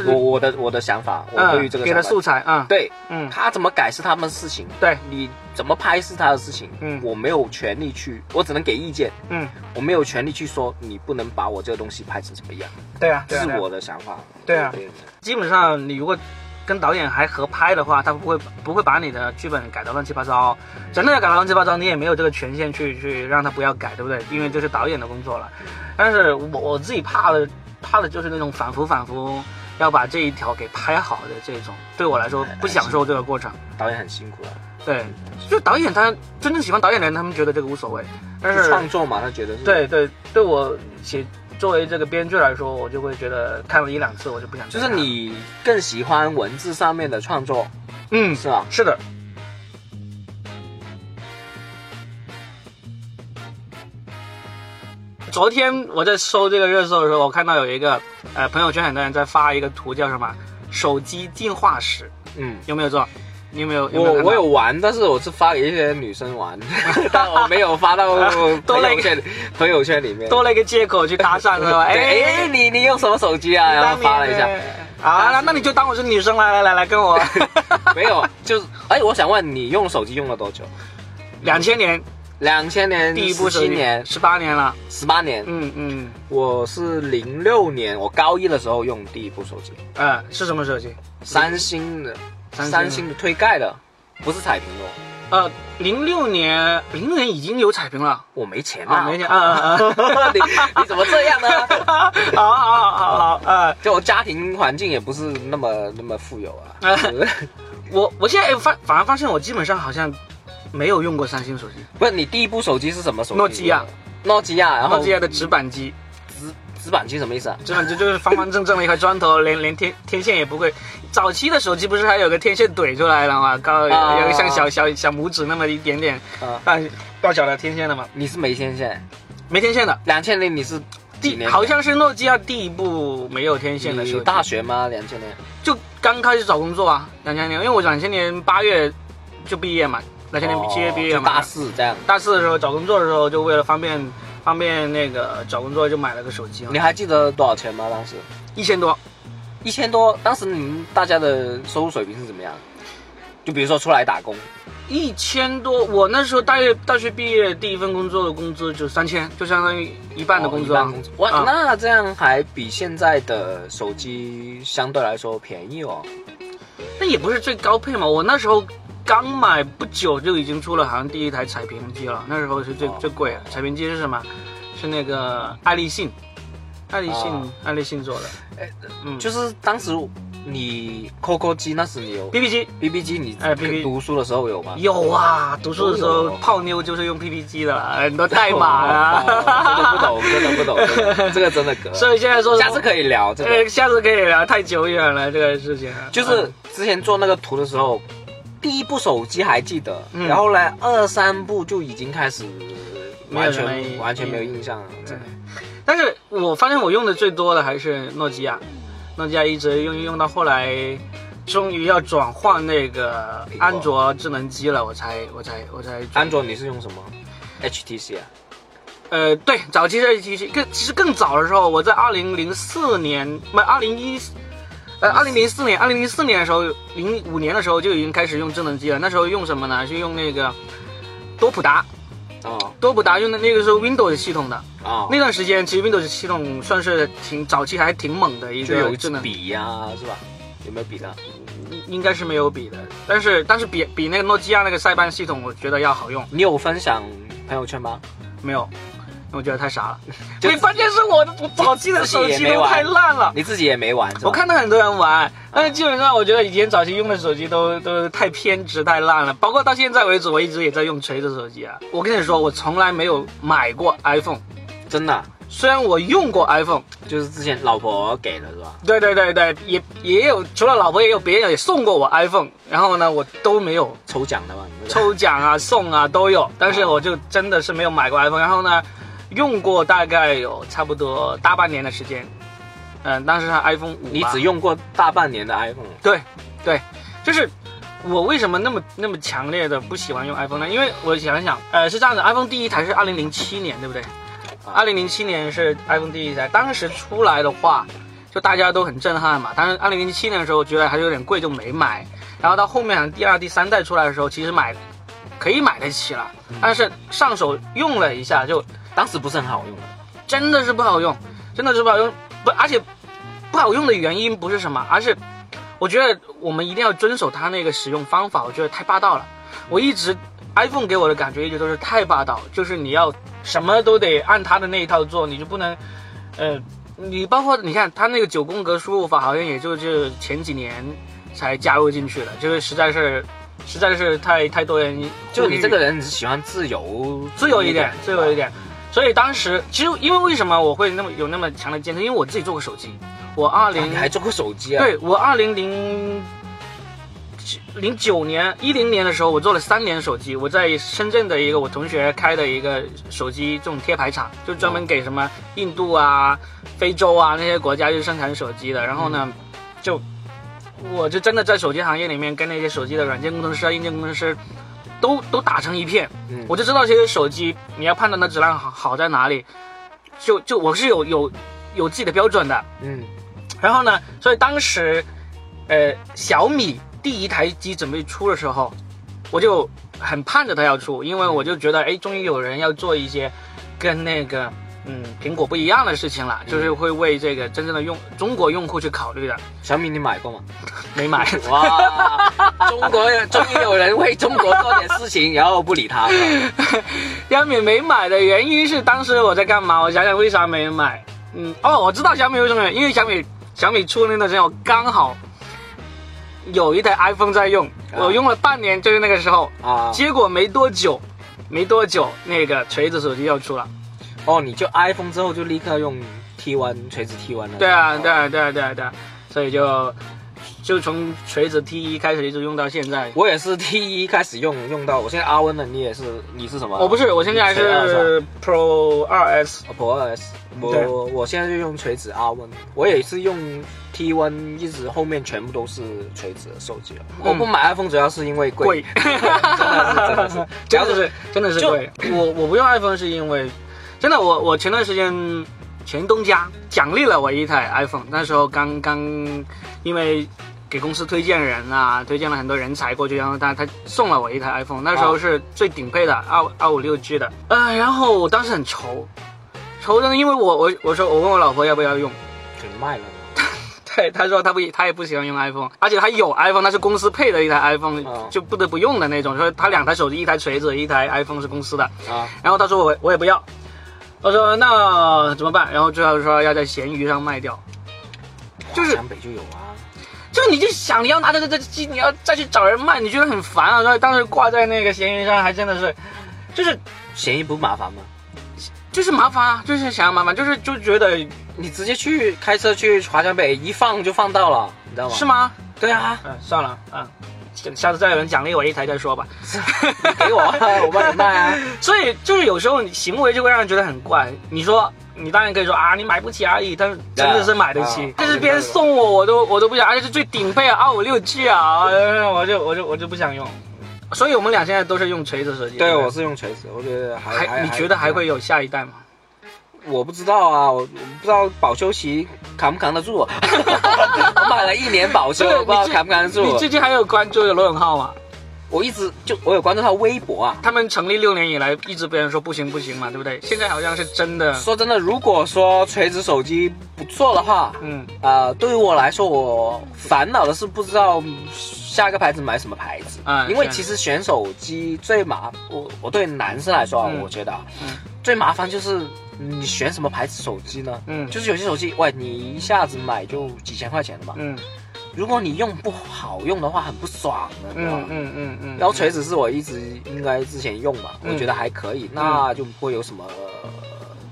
我我的我的想法，我对于这个给他素材啊，对嗯，他怎么改是他们的事情，对，你怎么拍是他的事情，嗯我没有权利去，我只能给意见，嗯，我没有权利去说你不能把我这个东西拍成什么样，对啊，对啊这是我的想法。对啊基本上你如果跟导演还合拍的话，他不会不会把你的剧本改得乱七八糟。真的要改得乱七八糟，你也没有这个权限去去让他不要改，对不对？因为这是导演的工作了。但是我我自己怕的怕的就是那种反复反复要把这一条给拍好的这种，对我来说不享受这个过程。导演很辛苦了，对，就导演他真正喜欢导演的人，他们觉得这个无所谓。但是创作嘛，他觉得是对对，对我写作为这个编剧来说，我就会觉得看了一两次我就不想。就是你更喜欢文字上面的创作，嗯是吧？是的。昨天我在搜这个热搜的时候，我看到有一个呃朋友圈很多人在发一个图，叫什么“手机进化史嗯”，，有没有做？你有没有？有没我我有玩，但是我是发给一些女生玩，但我没有发到 多了一个朋友圈朋友圈里面。多了一个借口去搭讪是吧？对哎，你你用什么手机啊？然后发了一下，啊，那那你就当我是女生来来来来跟我没有，就是哎，我想问你用手机用了多久？两千年两千年、第一部手机，七年、十八年了，十八年。嗯嗯我是零六年，我高一的时候用第一部手机，嗯，是什么手机？三星的，三星的推盖的，不是彩屏的哦。呃，零六年，零六年已经有彩屏了。我没钱啊，啊，没钱啊啊啊！你你怎么这样呢？好好好好好，呃，就我家庭环境也不是那么那么富有啊。我我现在哎发反而发现我基本上好像没有用过三星手机，不是你第一部手机是什么手机？诺基亚，诺基亚，然后诺基亚的直板机，直直板机什么意思啊？直板机就是方方正正的一块砖头，连 连天天线也不会。早期的手机不是还有个天线怼出来了吗？高啊有个像小小小拇指那么一点点啊，大大小的天线的嘛，你是没天线，没天线的。两千年你是第？好像是诺基亚第一部没有天线的手机，大学吗？两千年？就刚开始找工作啊，两千年，因为我两千年八月就毕业嘛，两千年七月毕业嘛，哦大四这样。大四的时候找工作的时候，就为了方便方便那个找工作，就买了个手机你，还记得多少钱吗？当时一千多。一千多，当时你们大家的收入水平是怎么样？就比如说出来打工，一千多，我那时候大学大学毕业第一份工作的工资就三千，就相当于一半的工资啊哦一半。工资哇，啊那这样还比现在的手机相对来说便宜哦。那也不是最高配嘛，我那时候刚买不久就已经出了好像第一台彩屏机了，那时候是最、哦最贵的。彩屏机是什么？是那个爱立信，爱立信、啊爱立信做的。哎嗯，就是当时你 QQ 机那时你有 BB 机 BB 机，你哎，BB 读书的时候有吗？有啊，读书的时候泡妞就是用 PP 机的啦，很多代码啊。哦真的不懂，真的不懂，这个 真的隔。所以现在说下次可以聊这个。呃，下次可以聊，太久远了这个事情啊。就是之前做那个图的时候，第一部手机还记得，嗯然后呢，二三部就已经开始完全完全没有印象了。真的但是我发现我用的最多的还是诺基亚，诺基亚一直用用到后来，终于要转换那个安卓智能机了，我才我才我才转安卓你是用什么？HTC 啊？呃对，早期是 HTC，更其实更早的时候，我在二零零四年不二零一。呃，二零零四年，二零零四年的时候，零五年的时候就已经开始用智能机了。那时候用什么呢？是用那个多普达，哦多普达用的那个是 Windows 系统的。哦，那段时间，其实 Windows 系统算是挺早期还挺猛的一就有个智能，笔呀，是吧？有没有笔的？应应该是没有比的，但是但是比比那个诺基亚那个塞班系统，我觉得要好用。你有分享朋友圈吗？没有，我觉得太傻了。就你发现是我的我早期的手机都太烂了。你自己也没玩？我看到很多人玩，但是基本上我觉得以前早期用的手机都都太偏执太烂了，包括到现在为止，我一直也在用锤子手机啊。我跟你说，我从来没有买过 iPhone，真的啊虽然我用过 iPhone，就是之前老婆给的是吧？对对对对，也也有除了老婆，也有别人也送过我 iPhone，然后呢，我都没有抽奖的嘛，抽奖啊、送啊都有，但是我就真的是没有买过 iPhone。然后呢，用过大概有差不多大半年的时间，嗯，当时是 iPhone 五，你只用过大半年的 iPhone，对对，就是我为什么那么那么强烈的不喜欢用 iPhone 呢？因为我想一想，呃，是这样的，iPhone 第一台是二零零七年，对不对？二零零七年是 iPhone 第一台，当时出来的话，就大家都很震撼嘛。但是二零零七年的时候，觉得还是有点贵，就没买。然后到后面第二、第三代出来的时候，其实买可以买得起了，但是上手用了一下，就当时不是很好用的。真的是不好用，真的是不好用。不，而且不好用的原因不是什么，而是我觉得我们一定要遵守它那个使用方法，我觉得太霸道了。我一直 iPhone 给我的感觉一直都是太霸道，就是你要什么都得按它的那一套做，你就不能，呃，你包括你看它那个九宫格输入法，好像也就是前几年才加入进去的，就是实在是实在是太太多人就你这个人，你是喜欢自由自由一点，自由一点。点。所以当时其实因为为什么我会那么有那么强的坚持？因为我自己做过手机，我二啊零你还做过手机啊？，对我二零零零九年一零年的时候，我做了三年手机。我在深圳的一个我同学开的一个手机这种贴牌厂，就专门给什么印度啊、非洲啊那些国家就生产手机的。然后呢，就我就真的在手机行业里面跟那些手机的软件工程师啊、硬件工程师都都打成一片。嗯我就知道这些手机你要判断它质量好好在哪里，就就我是有有有自己的标准的。嗯，然后呢，所以当时，呃，小米第一台机准备出的时候，我就很盼着它要出，因为我就觉得，哎，终于有人要做一些跟那个嗯苹果不一样的事情了，就是会为这个真正的用中国用户去考虑的。小米你买过吗？没买，哇，中国人终于有人为中国做点事情，然后不理他。小米没买的原因是当时我在干嘛？我想想为啥没买。嗯，哦，我知道小米为什么因为小米小米出那段时间我刚好有一台 iPhone 在用，我用了半年，就是那个时候，啊，结果没多久，没多久那个锤子手机要出了。哦，你就 iPhone 之后就立刻用 T1 垂直 T1 了。对啊，对哦。啊，对啊，对啊，对啊，所以就就从锤子 T 一开始一直用到现在。我也是 T 一开始用用到，我现在阿温了，你也是，你是什么？我不是，我现在还是 Pro 二 S。哦 Pro 二 S，我我现在就用锤子阿温，我也是用 T1，一直后面全部都是锤子的手机了。我不买 iPhone 主要是因为贵，贵，真的是真的是。真的是 真的是贵。我我不用 iPhone 是因为，真的我我前段时间前东家奖励了我一台 iPhone，那时候刚刚因为给公司推荐人啊，推荐了很多人才过去，然后他他送了我一台 iPhone，那时候是最顶配的二二五六 G 的，呃，然后我当时很愁，愁的，因为我我我说我问我老婆要不要用。给卖了。对，他说他不，他也不喜欢用 iPhone，而且他有 iPhone，那是公司配的一台 iPhone，、哦就不得不用的那种。说他两台手机，一台锤子，一台 iPhone 是公司的。啊，然后他说我我也不要，我说那怎么办？然后最后说要在闲鱼上卖掉。就是江北就有啊。就你就想你要拿着这这机，你要再去找人卖，你觉得很烦啊。所以当时挂在那个闲鱼上，还真的是，就是嫌疑不麻烦吗？就是麻烦啊，就是想要麻烦，就是就觉得你直接去开车去华强北一放就放到了，你知道吗？是？吗？对啊，嗯，算了，嗯，下次再有人奖励我一台再说吧。你 给我，我帮你卖啊。所以就是有时候你行为就会让人觉得很怪。你说你当然可以说啊，你买不起而已，但是真的是买得起啊。就是别人送我，我都我都不想，而且是最顶配啊，二五六 G 啊，呃我就我就我就不想用。所以我们俩现在都是用锤子手机。对，我是用锤子，我觉得还还你觉得还会？有下一代吗？我不知道啊，我我不知道保修期扛不扛得住。我 买了一年保修，不知道你扛不扛得住你。最近还有关注罗永浩吗？我一直就我有关注他微博啊。他们成立六年以来，一直被人说不行不行嘛，对不对？现在好像是真的。说真的，如果说锤子手机不错的话，嗯呃，对于我来说，我烦恼的是不知道下一个牌子买什么牌子。啊是因为其实选手机最麻，我我对男生来说啊，嗯我觉得啊嗯最麻烦就是你选什么牌子手机呢？嗯就是有些手机，喂，你一下子买就几千块钱的嘛。嗯如果你用不好用的话，很不爽的，你知道吗嗯？嗯嗯嗯。然后锤子是我一直应该之前用嘛，嗯我觉得还可以，那就不会有什么，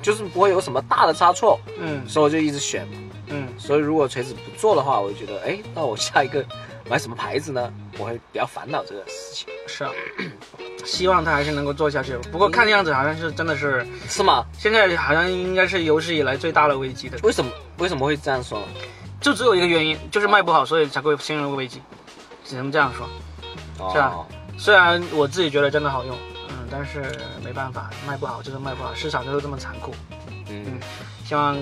就是不会有什么大的差错，嗯所以我就一直选嘛。嗯所以如果锤子不做的话，我就觉得，哎，那我下一个买什么牌子呢？我会比较烦恼这个事情，是啊，希望他还是能够做下去。不过看样子好像是真的是，是吗？现在好像应该是有史以来最大的危机的，为什么为什么会这样说？就只有一个原因，就是卖不好，所以才会陷入危机，只能这样说。是啊哦虽然我自己觉得真的好用，嗯，但是没办法，卖不好就是卖不好，市场就是这么残酷。嗯，希望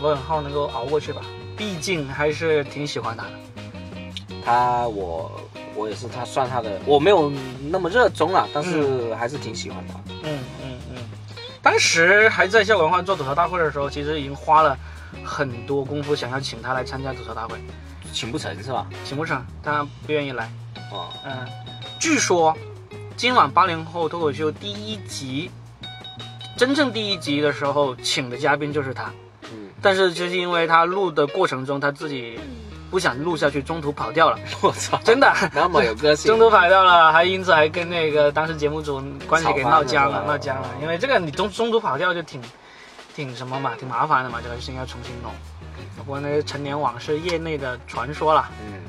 罗永浩能够熬过去吧，毕竟还是挺喜欢他的。他我我也是他算他的，我没有那么热衷啊，但是还是挺喜欢他。嗯嗯嗯，当时还在校文化做吐槽大会的时候，其实已经花了很多功夫想要请他来参加吐槽大会，请不成是吧？请不成，他不愿意来。哦，嗯，据说今晚八零后脱口秀第一集，真正第一集的时候请的嘉宾就是他，嗯，但是就是因为他录的过程中他自己不想录下去，中途跑掉了，我操，真的。那么有个性中，途跑掉了，还因此还跟那个当时节目组关系给闹僵了，闹僵了。因为这个你中中途跑掉就挺挺什么嘛，挺麻烦的嘛，这个事情要重新弄。不过那个陈年往事业内的传说了，嗯，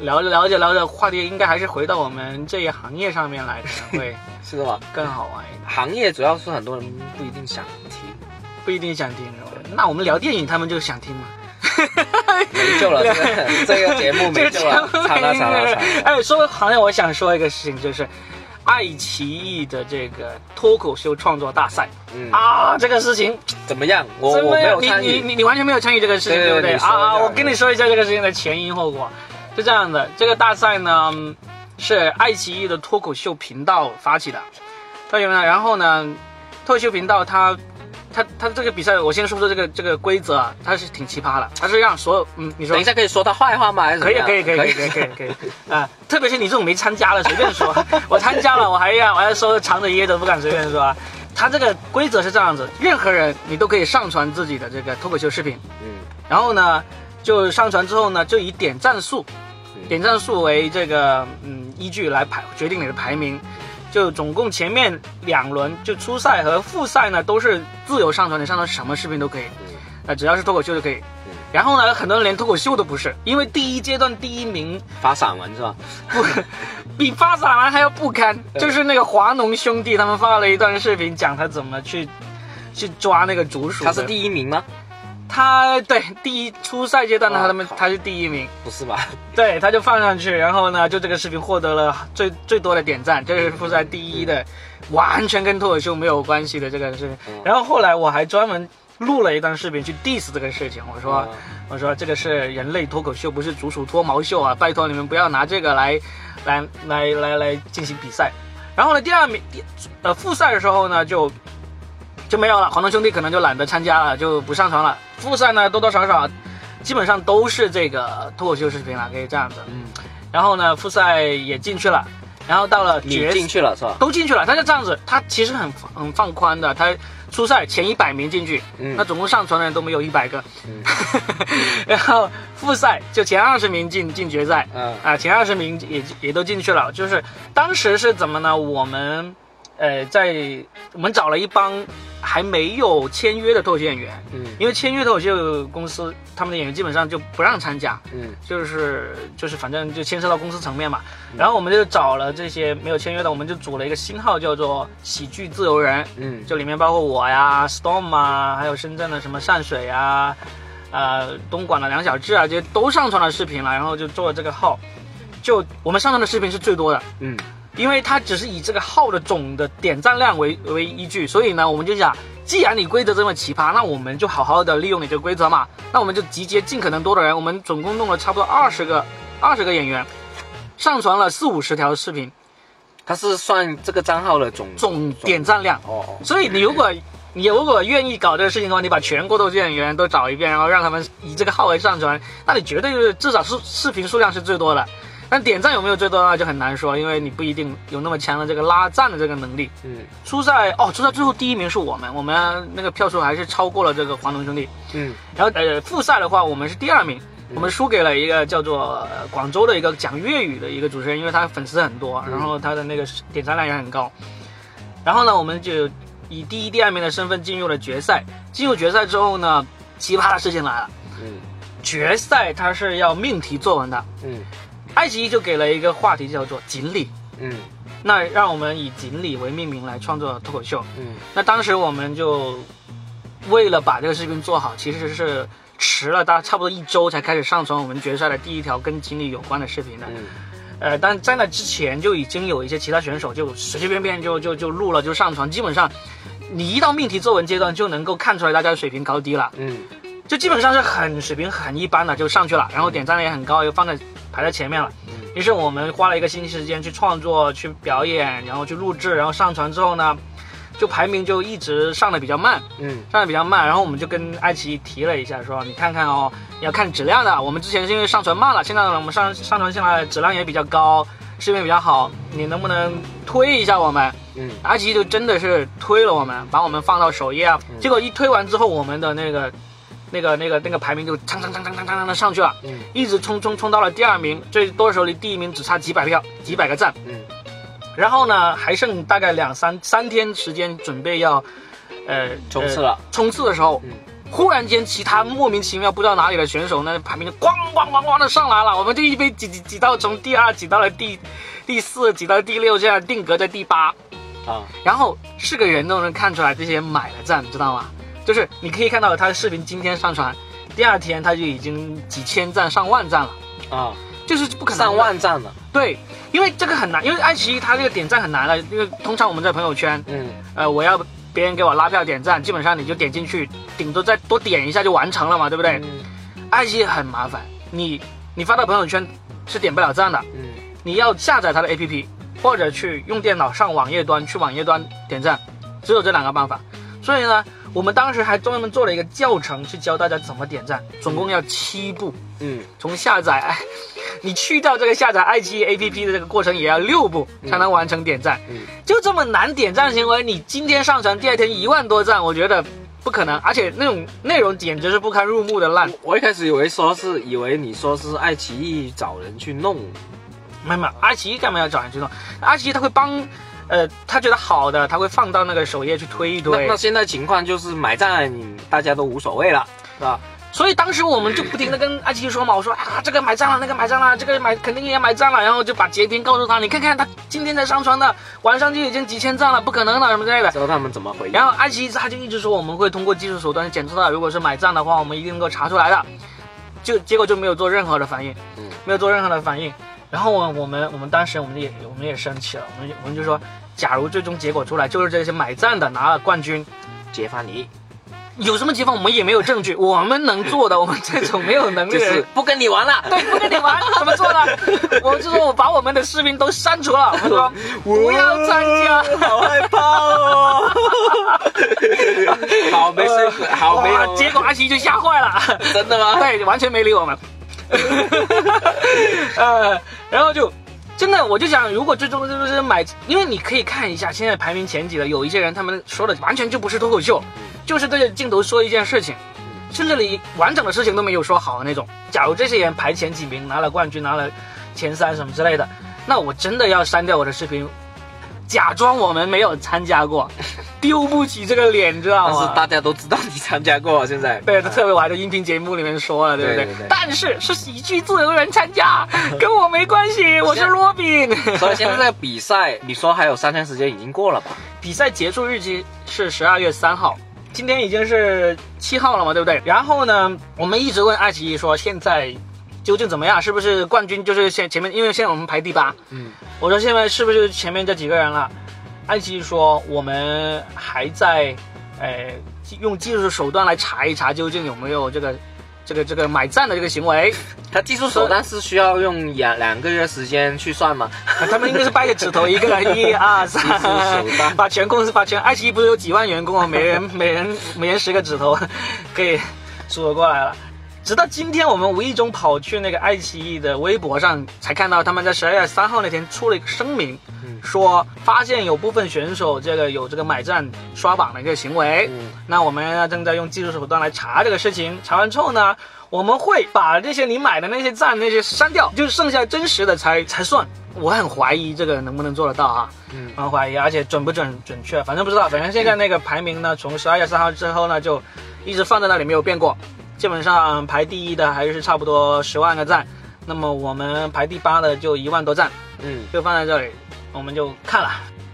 聊着聊着聊着，话题应该还是回到我们这一行业上面来，可能会 是的吧？更好玩一点。行业主要是很多人不一定想听，不一定想听，那我们聊电影，他们就想听嘛。没救了，这个 这个节目没救了，惨了惨了惨了。哎，说行业，我想说一个事情，就是爱奇艺的这个脱口秀创作大赛嗯，啊，这个事情怎么样？我我没有你你参与，你你完全没有参与这个事情，对对不对？啊啊！我跟你说一下这个事情的前因后果，是这样的，这个大赛呢嗯是爱奇艺的脱口秀频道发起的，同学们，然后呢，脱口秀频道它。它它这个比赛，我先说说这个这个规则啊，它是挺奇葩的。它是让所有嗯，你说等一下可以说他坏话吗？还是可以可以可以可以可以可以可以啊！特别是你这种没参加的，随便说。我参加了，我还要我还说藏着掖着，不敢随便说啊。他这个规则是这样子，任何人你都可以上传自己的这个脱口秀视频，嗯然后呢，就上传之后呢，就以点赞数，嗯点赞数为这个嗯依据来排决定你的排名。就总共前面两轮就初赛和复赛呢都是自由上传，你上传什么视频都可以，嗯呃只要是脱口秀就可以。然后呢，很多人连脱口秀都不是，因为第一阶段第一名发散文是吧？不 比发散文还要不堪，就是那个华农兄弟他们发了一段视频，讲他怎么去去抓那个竹鼠。他是第一名吗？他对第一初赛阶段呢，哇他们他是第一名，不是吧？对，他就放上去，然后呢，就这个视频获得了最最多的点赞，这是复赛第一的，完全跟脱口秀没有关系的这个视频。嗯然后后来我还专门录了一段视频去 diss 这个事情，我说。嗯我说这个是人类脱口秀，不是竹鼠脱毛秀啊！拜托你们不要拿这个来，来来来来进行比赛。然后呢，第二名，第呃复赛的时候呢，就就没有了。黄东兄弟可能就懒得参加了，就不上传了。复赛呢，多多少少基本上都是这个脱口秀视频了，可以这样子。嗯，然后呢，复赛也进去了，然后到了你决进去了是吧？都进去了，他就这样子，他其实很很放宽的，他初赛前一百名进去，嗯那总共上传的人都没有一百个，嗯 然后复赛就前二十名进进决赛，嗯啊，前二十名也也都进去了，就是当时是怎么呢？我们呃在我们找了一帮还没有签约的脱口秀演员，嗯。因为签约脱口秀公司他们的演员基本上就不让参加，嗯。就是就是反正就牵涉到公司层面嘛。然后我们就找了这些没有签约的，我们就组了一个新号，叫做喜剧自由人，嗯。就里面包括我呀、Storm 啊，还有深圳的什么善水啊，呃，东莞的梁小志啊，这些都上传了视频了，然后就做了这个号。就我们上传的视频是最多的，嗯因为它只是以这个号的总的点赞量为为依据，所以呢，我们就想，既然你规则这么奇葩，那我们就好好的利用你这个规则嘛，那我们就集结尽可能多的人，我们总共弄了差不多二十个二十个演员，上传了四五十条视频，它是算这个账号的总总点赞量。哦哦所以你如果你如果愿意搞这个事情的话，你把全国脱口秀演员都找一遍，然后让他们以这个号为上传，那你绝对是至少是视频数量是最多的。但点赞有没有最多呢？就很难说，因为你不一定有那么强的这个拉赞的这个能力。嗯初赛哦，初赛最后第一名是我们，我们那个票数还是超过了这个黄龙兄弟。嗯然后呃，复赛的话，我们是第二名，我们输给了一个叫做、呃广州的一个讲粤语的一个主持人，因为他粉丝很多，然后他的那个点赞量也很高。然后呢，我们就以第一、第二名的身份进入了决赛。进入决赛之后呢，奇葩的事情来了，嗯决赛它是要命题作文的，嗯爱奇艺就给了一个话题叫做锦鲤。嗯那让我们以锦鲤为命名来创作脱口秀。嗯那当时我们就为了把这个视频做好，其实是迟了大差不多一周才开始上传我们决赛的第一条跟锦鲤有关的视频的。嗯呃，但在那之前就已经有一些其他选手就随随便便就就就录了就上传，基本上你一到命题作文阶段就能够看出来大家的水平高低了。嗯就基本上是很水平很一般的就上去了，然后点赞量也很高，又放在排在前面了。于是我们花了一个星期时间去创作、去表演，然后去录制，然后上传之后呢，就排名就一直上的比较慢，嗯上的比较慢。然后我们就跟爱奇艺提了一下，说你看看哦，你要看质量的。我们之前是因为上传慢了，现在呢我们上上传下来质量也比较高，视频比较好，你能不能推一下我们？嗯爱奇艺就真的是推了我们，把我们放到首页啊。结果一推完之后，我们的那个、那个、那个、那个排名就蹭蹭蹭蹭蹭蹭的上去了，嗯。一直冲冲冲到了第二名，最多的时候离第一名只差几百票、几百个赞。嗯。然后呢，还剩大概两三三天时间准备要，呃，冲刺了。呃冲刺的时候，嗯。忽然间其他莫名其妙不知道哪里的选手呢，排名就咣咣咣咣的上来了，我们就一被挤挤挤到从第二挤到了第第四，挤到第六，这样定格在第八。啊。然后是个人都能看出来这些人买了赞，你知道吗？就是你可以看到他的视频今天上传，第二天他就已经几千赞、上万赞了，啊。就是不可能。上万赞了。对，因为这个很难，因为爱奇艺它这个点赞很难的，因为通常我们在朋友圈，嗯。呃，我要别人给我拉票点赞，基本上你就点进去，顶多再多点一下就完成了嘛，对不对？嗯。爱奇艺很麻烦，你你发到朋友圈是点不了赞的，嗯。你要下载它的 APP，或者去用电脑上网页端去网页端点赞，只有这两个办法。所以呢，我们当时还专门做了一个教程去教大家怎么点赞，总共要七步，嗯，从下载，哎，你去掉这个下载爱奇艺 APP 的这个过程也要六步才能完成点赞，嗯。就这么难点赞行为，你今天上传，第二天一万多赞，我觉得不可能，而且那种内容简直是不堪入目的烂。我一开始以为说是以为你说是爱奇艺找人去弄，没有没有，爱奇艺干嘛要找人去弄？爱奇艺他会帮，呃，他觉得好的，他会放到那个首页去推一推那那。现在情况就是买赞大家都无所谓了，是吧？所以当时我们就不停的跟爱奇艺说嘛，我说啊，这个买赞了，那个买赞了，这个买肯定也买赞了，然后就把截屏告诉他，你看看他今天才上传的，晚上就已经几千赞了，不可能的什么之类的。知道他们怎么回应？然后爱奇艺他就一直说我们会通过技术手段检测到，如果是买赞的话，我们一定能够查出来的。就结果就没有做任何的反应，嗯没有做任何的反应。然后我我们我们当时我们也我们也生气了，我们就我们就说，假如最终结果出来就是这些买赞的拿了冠军，揭发你，有什么结果我们也没有证据，我们能做的，我们这种没有能力就的人 是不跟你玩了。对，不跟你玩，怎么做呢？我就说我把我们的视频都删除了，我们说 不要参加。好害怕哦！好没事，好没有。结果阿奇就吓坏了。真的吗？对，完全没理我们。呃，然后就真的，我就想，如果最终就是买，因为你可以看一下现在排名前几的，有一些人他们说的完全就不是脱口秀，就是对着镜头说一件事情，甚至连完整的事情都没有说好的那种。假如这些人排前几名，拿了冠军，拿了前三什么之类的，那我真的要删掉我的视频。假装我们没有参加过，丢不起这个脸，知道吗？但是大家都知道你参加过，现在。对，特别我还在音频节目里面说了，对不对？对对对但是是喜剧自由人参加，跟我没关系，我是罗宾。所以现在这个比赛，你说还有三天时间，已经过了吧？比赛结束日期是十二月三号，今天已经是七号了嘛，对不对？然后呢，我们一直问爱奇艺说现在究竟怎么样？是不是冠军就是现前面？因为现在我们排第八，嗯，我说现在是不是前面这几个人了？爱奇艺说我们还在，呃，用技术手段来查一查究竟有没有这个。这个这个买赞的这个行为，他技术手段是需要用两两个月时间去算吗？他们应该是掰个指头，一个人一二三把全公司把全爱奇艺不是有几万员工啊，每人每人每人十个指头，可以数得过来了。直到今天，我们无意中跑去那个爱奇艺的微博上，才看到他们在十二月三号那天出了一个声明，嗯说发现有部分选手这个有这个买赞刷榜的一个行为。嗯那我们呢正在用技术手段来查这个事情，查完之后呢，我们会把这些你买的那些赞那些删掉，就剩下真实的才才算。我很怀疑这个能不能做得到啊，嗯很怀疑，而且准不准准确，反正不知道。反正现在那个排名呢，从十二月三号之后呢，就一直放在那里没有变过。基本上排第一的还是差不多十万个赞，那么我们排第八的就一万多赞，嗯，就放在这里，我们就看了。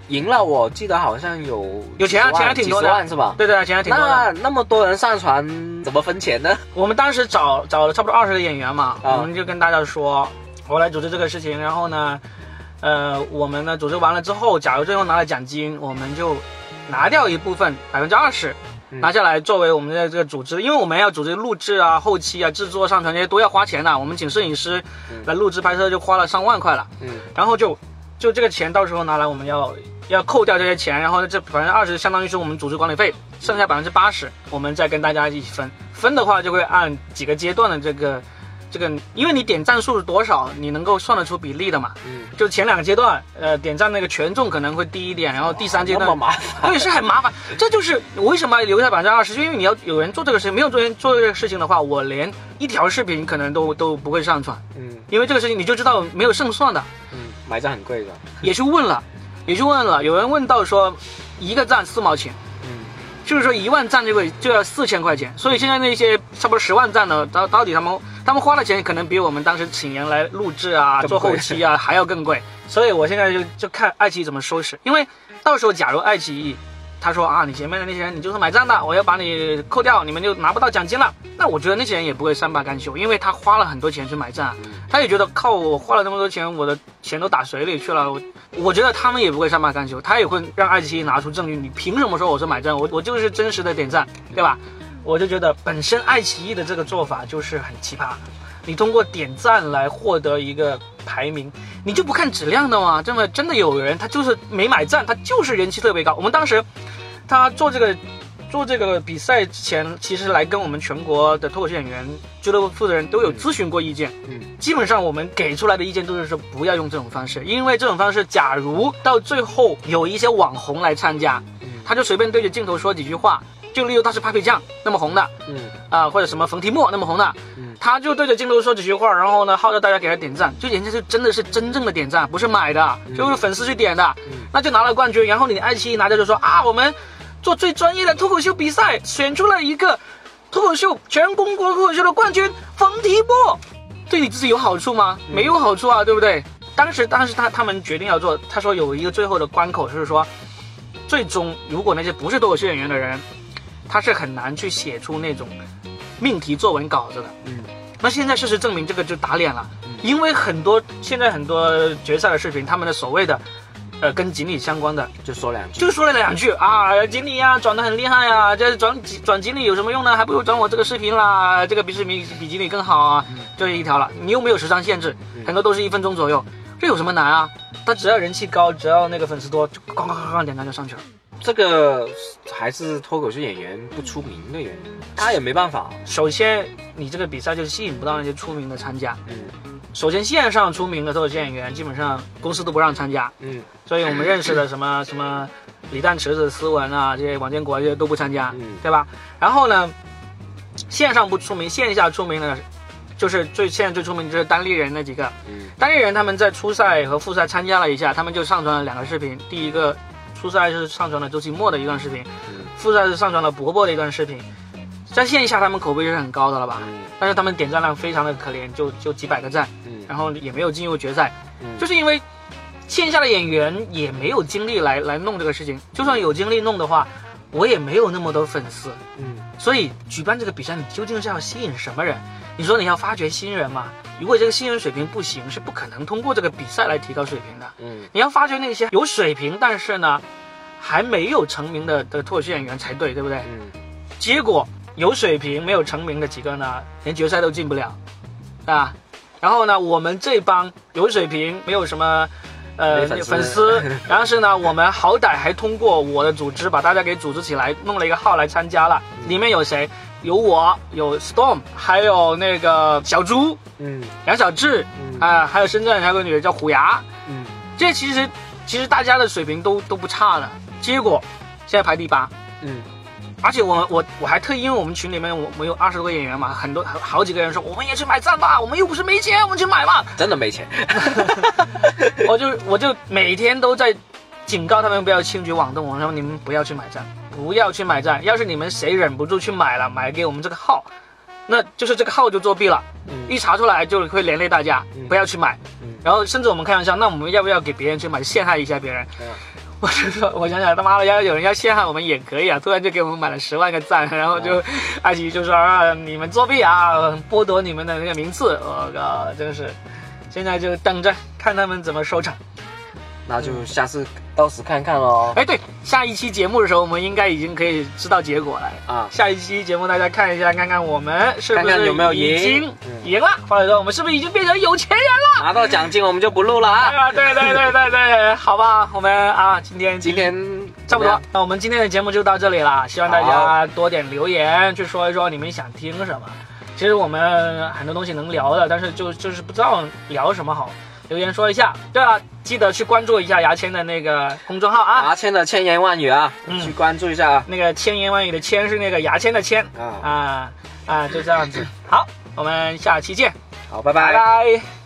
赢了，我记得好像有有钱啊钱还挺多的是吧？对对，啊钱还挺多的。那那么多人上传，怎么分钱呢？我们当时找找了差不多二十个演员嘛，啊我们就跟大家说，我来组织这个事情，然后呢，呃，我们呢组织完了之后，假如最后拿了奖金，我们就拿掉一部分百分之二十。嗯拿下来作为我们的这个组织，因为我们要组织录制啊、后期啊、制作、上传这些都要花钱的。我们请摄影师来录制拍摄就花了上万块了，嗯然后就就这个钱到时候拿来我们要要扣掉这些钱，然后这百分之二十相当于是我们组织管理费，剩下百分之八十我们再跟大家一起分。分的话就会按几个阶段的这个这个，因为你点赞数是多少，你能够算得出比例的嘛。嗯，就前两个阶段，呃，点赞那个权重可能会低一点，然后第三阶段那么麻烦。对，是很麻烦。这就是我为什么留下百分之二十，就因为你要有人做这个事情，没有做人做这个事情的话，我连一条视频可能都都不会上传，嗯因为这个事情你就知道没有胜算的。嗯，买赞很贵的。也去问了，也去问了，有人问到说一个赞四毛钱，嗯就是说一万赞这个就要四千块钱，所以现在那些差不多十万赞的，到到底他们他们花的钱可能比我们当时请人来录制啊、做后期啊还要更贵，所以我现在就就看爱奇艺怎么收拾，因为到时候假如爱奇艺。他说啊，你前面的那些人，你就是买账的，我要把你扣掉，你们就拿不到奖金了。那我觉得那些人也不会善罢甘休，因为他花了很多钱去买账，他也觉得靠我花了那么多钱，我的钱都打水里去了。我我觉得他们也不会善罢甘休，他也会让爱奇艺拿出证据，你凭什么说我是买账？我我就是真实的点赞，对吧？我就觉得本身爱奇艺的这个做法就是很奇葩，你通过点赞来获得一个排名，你就不看质量的吗？这么真的有人他就是没买赞，他就是人气特别高。我们当时他做这个做这个比赛之前，其实来跟我们全国的脱口秀演员俱乐部负责人都有咨询过意见。嗯，基本上我们给出来的意见都是说不要用这种方式，因为这种方式，假如到最后有一些网红来参加，他就随便对着镜头说几句话，就例如他是 Papi 酱那么红的，嗯啊、或者什么冯提莫那么红的，嗯他就对着镜头说几句话，然后呢号召大家给他点赞，就人家就真的是真正的点赞，不是买的，就是粉丝去点的，那就拿了冠军。然后你爱奇艺拿着就说啊，我们做最专业的脱口秀比赛，选出了一个脱口秀全中国脱口秀的冠军冯提莫，对你自己有好处吗？没有好处啊，对不对？当时当时他他们决定要做，他说有一个最后的关口，就是说，最终如果那些不是脱口秀演员的人，他是很难去写出那种命题作文稿子的。嗯那现在事实证明，这个就打脸了，因为很多现在很多决赛的视频，他们的所谓的，呃，跟锦鲤相关的，就说两句，就说了两句啊，锦鲤呀转的很厉害呀，这转转锦鲤有什么用呢？还不如转我这个视频啦，这个比视频比锦鲤更好啊，就一条了。你又没有时长限制，很多都是一分钟左右，这有什么难啊？他只要人气高，只要那个粉丝多，就咣咣咣咣点赞就上去了。这个还是脱口秀演员不出名的原因，他也没办法。首先，你这个比赛就是吸引不到那些出名的参加。嗯首先，线上出名的脱口秀演员，基本上公司都不让参加。嗯所以我们认识的什么什么李诞、池子、思文啊，这些王建国这些都不参加，嗯对吧？然后呢，线上不出名，线下出名的，就是最现在最出名就是单立人那几个。嗯单立人他们在初赛和复赛参加了一下，他们就上传了两个视频。第一个初赛是上传了周奇墨的一段视频，嗯复赛是上传了伯伯的一段视频。在线下他们口碑是很高的了吧？嗯但是他们点赞量非常的可怜，就就几百个赞，嗯然后也没有进入决赛。嗯就是因为线下的演员也没有精力来来弄这个事情，就算有精力弄的话，我也没有那么多粉丝，嗯所以举办这个比赛，你究竟是要吸引什么人？你说你要发掘新人嘛？如果这个新人水平不行，是不可能通过这个比赛来提高水平的。嗯你要发掘那些有水平，但是呢还没有成名的的脱口秀演员才对，对不对？嗯结果有水平没有成名的几个呢，连决赛都进不了，啊。然后呢，我们这帮有水平没有什么。呃，粉丝粉丝，然后是呢，我们好歹还通过我的组织把大家给组织起来，弄了一个号来参加了。里面有谁？有我，有 Storm，还有那个小猪、嗯杨小志，嗯啊、还有深圳还有个女的叫虎牙，嗯这其实其实大家的水平都都不差的，结果现在排第八，嗯而且我我我还特意，因为我们群里面我我有二十多个演员嘛，很多好好几个人说我们也去买赞吧，我们又不是没钱，我们去买吧。真的没钱。我就我就每天都在警告他们不要轻举妄动，我说你们不要去买赞，不要去买赞，要是你们谁忍不住去买了，买给我们这个号，那就是这个号就作弊了，嗯一查出来就会连累大家，不要去买。嗯然后甚至我们开玩笑，那我们要不要给别人去买，陷害一下别人？嗯 我就说，我想想，他妈的，要有人要陷害我们也可以啊！突然就给我们买了十万个赞，然后就，爱奇艺就说啊，你们作弊啊，剥夺你们的那个名次，我靠，真是，现在就等着看他们怎么收场。那就下次到时看看喽。哎，对，下一期节目的时候，我们应该已经可以知道结果了。啊，下一期节目大家看一下，看看我们是不是有没有赢已经嗯赢了，或者说我们是不是已经变成有钱人了？拿到奖金我们就不录了啊。啊，对对对对对，好吧，我们啊，今天今天差不多，那我们今天的节目就到这里了，希望大家多点留言，去说一说你们想听什么。其实我们很多东西能聊的，但是就就是不知道聊什么好，留言说一下。对了，记得去关注一下牙签的那个公众号啊，牙签的千言万语啊，嗯去关注一下啊。那个千言万语的千是那个牙签的签啊，啊啊，就这样子。好，我们下期见，好，拜拜拜